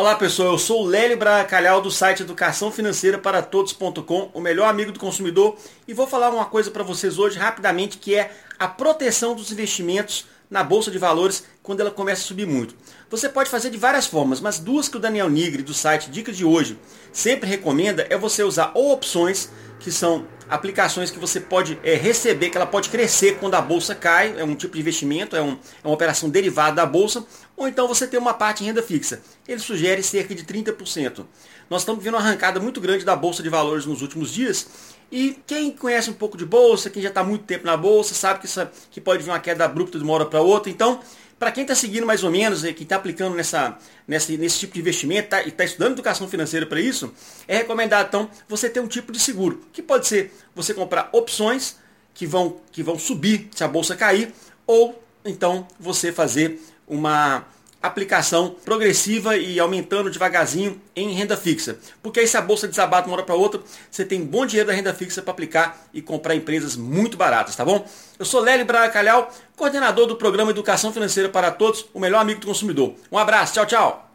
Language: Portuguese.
Olá pessoal, eu sou o Lélio Bracalhau do site Educação Financeira para Todos.com, o melhor amigo do consumidor, e vou falar uma coisa para vocês hoje rapidamente que é a proteção dos investimentos na bolsa de valores quando ela começa a subir muito. Você pode fazer de várias formas, mas duas que o Daniel Nigri do site Dica de hoje sempre recomenda é você usar ou opções que são aplicações que você pode é, receber, que ela pode crescer quando a bolsa cai, é um tipo de investimento, é, um, é uma operação derivada da bolsa, ou então você tem uma parte em renda fixa. Ele sugere cerca de 30%. Nós estamos vendo uma arrancada muito grande da bolsa de valores nos últimos dias, e quem conhece um pouco de bolsa, quem já está muito tempo na bolsa, sabe que, isso, que pode vir uma queda abrupta de uma hora para outra. Então, para quem está seguindo mais ou menos, quem está aplicando nessa, nessa, nesse tipo de investimento tá, e está estudando educação financeira para isso, é recomendado então você ter um tipo de seguro, que pode ser você comprar opções que vão, que vão subir se a bolsa cair, ou então você fazer uma aplicação progressiva e aumentando devagarzinho em renda fixa. Porque aí se a bolsa desabata de uma hora para outra, você tem bom dinheiro da renda fixa para aplicar e comprar empresas muito baratas, tá bom? Eu sou Lélio Braga Calhau, coordenador do programa Educação Financeira para Todos, o melhor amigo do consumidor. Um abraço, tchau, tchau!